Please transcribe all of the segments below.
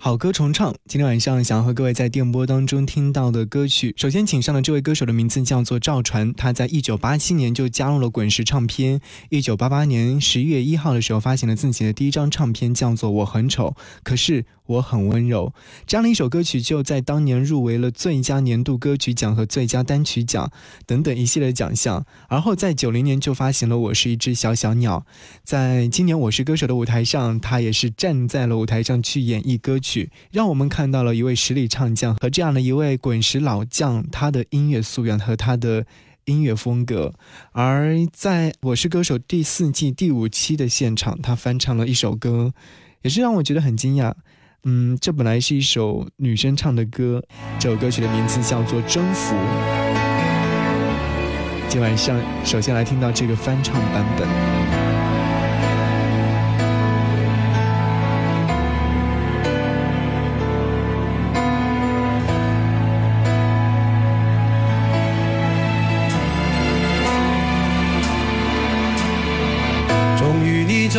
好歌重唱，今天晚上想要和各位在电波当中听到的歌曲，首先请上的这位歌手的名字叫做赵传，他在一九八七年就加入了滚石唱片，一九八八年十一月一号的时候发行了自己的第一张唱片，叫做《我很丑，可是我很温柔》。这样的一首歌曲就在当年入围了最佳年度歌曲奖和最佳单曲奖等等一系列奖项。而后在九零年就发行了《我是一只小小鸟》，在今年《我是歌手》的舞台上，他也是站在了舞台上去演绎歌曲。让我们看到了一位实力唱将和这样的一位滚石老将，他的音乐素养和他的音乐风格。而在我是歌手第四季第五期的现场，他翻唱了一首歌，也是让我觉得很惊讶。嗯，这本来是一首女生唱的歌，这首歌曲的名字叫做《征服》。今晚上首先来听到这个翻唱版本。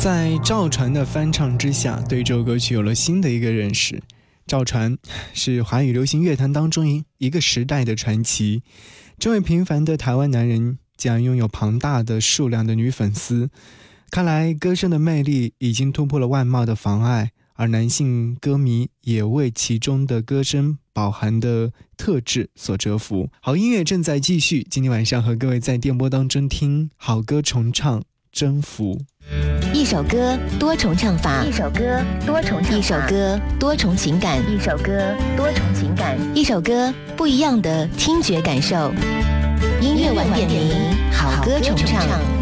在赵传的翻唱之下，对这首歌曲有了新的一个认识。赵传是华语流行乐坛当中一一个时代的传奇。这位平凡的台湾男人，竟然拥有庞大的数量的女粉丝。看来歌声的魅力已经突破了外貌的妨碍，而男性歌迷也为其中的歌声饱含的特质所折服。好音乐正在继续，今天晚上和各位在电波当中听好歌重唱《征服》。一首歌多重唱法，一首歌多重唱法一首歌多重情感，一首歌多重情感，一首歌不一样的听觉感受。音乐晚点名，好歌重唱。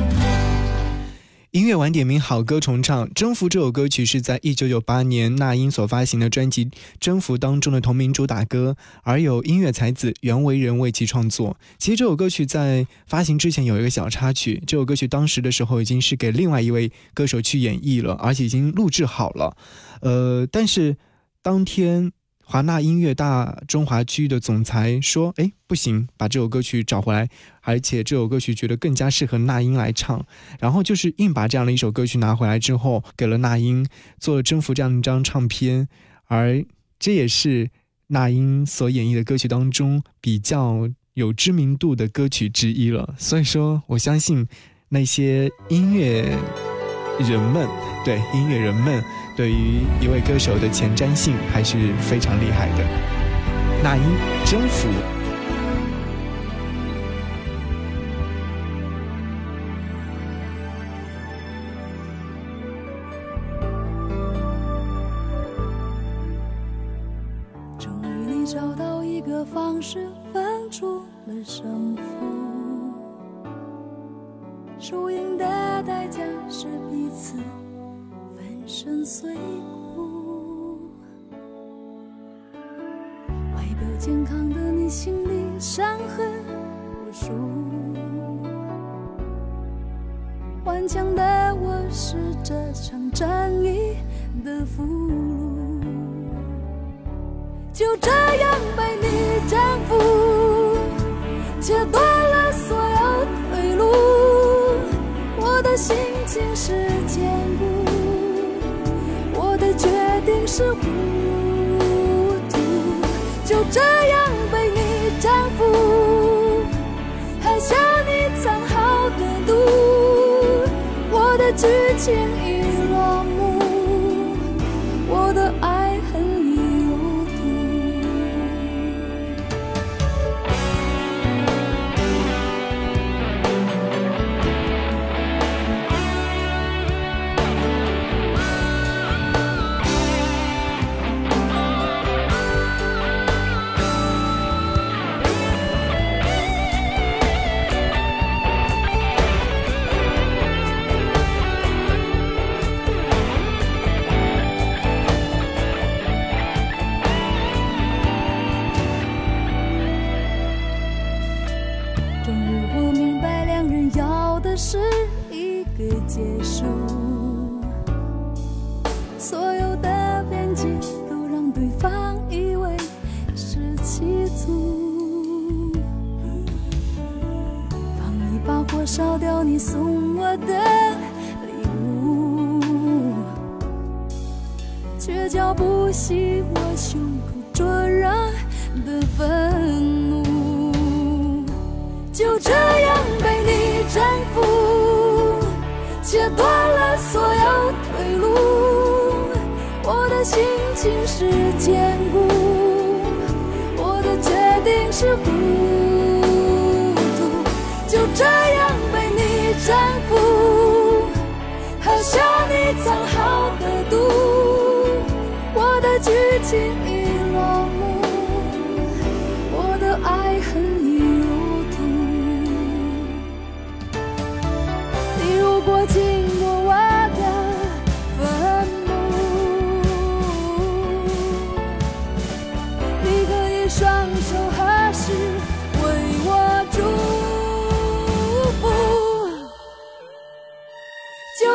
音乐晚点名，好歌重唱。《征服》这首歌曲是在一九九八年那英所发行的专辑《征服》当中的同名主打歌，而有音乐才子袁惟仁为其创作。其实这首歌曲在发行之前有一个小插曲，这首歌曲当时的时候已经是给另外一位歌手去演绎了，而且已经录制好了。呃，但是当天。华纳音乐大中华区的总裁说：“哎，不行，把这首歌曲找回来，而且这首歌曲觉得更加适合那英来唱。然后就是硬把这样的一首歌曲拿回来之后，给了那英做了《征服》这样一张唱片，而这也是那英所演绎的歌曲当中比较有知名度的歌曲之一了。所以说，我相信那些音乐人们，对音乐人们。”对于一位歌手的前瞻性还是非常厉害的。那英征服。终于你找到一个方式分出了胜负，输赢的代价是彼此。深碎骨，外表健康的你，心里伤痕无数。顽强的我是这场战役的俘虏，就这样被你征服，切断是无都让对方以为是气足，放一把火烧掉你送我的礼物，却浇不熄我胸口灼热的愤怒。就这。心是坚固，我的决定是糊涂，就这样被你征服，喝下你藏好的毒，我的剧情已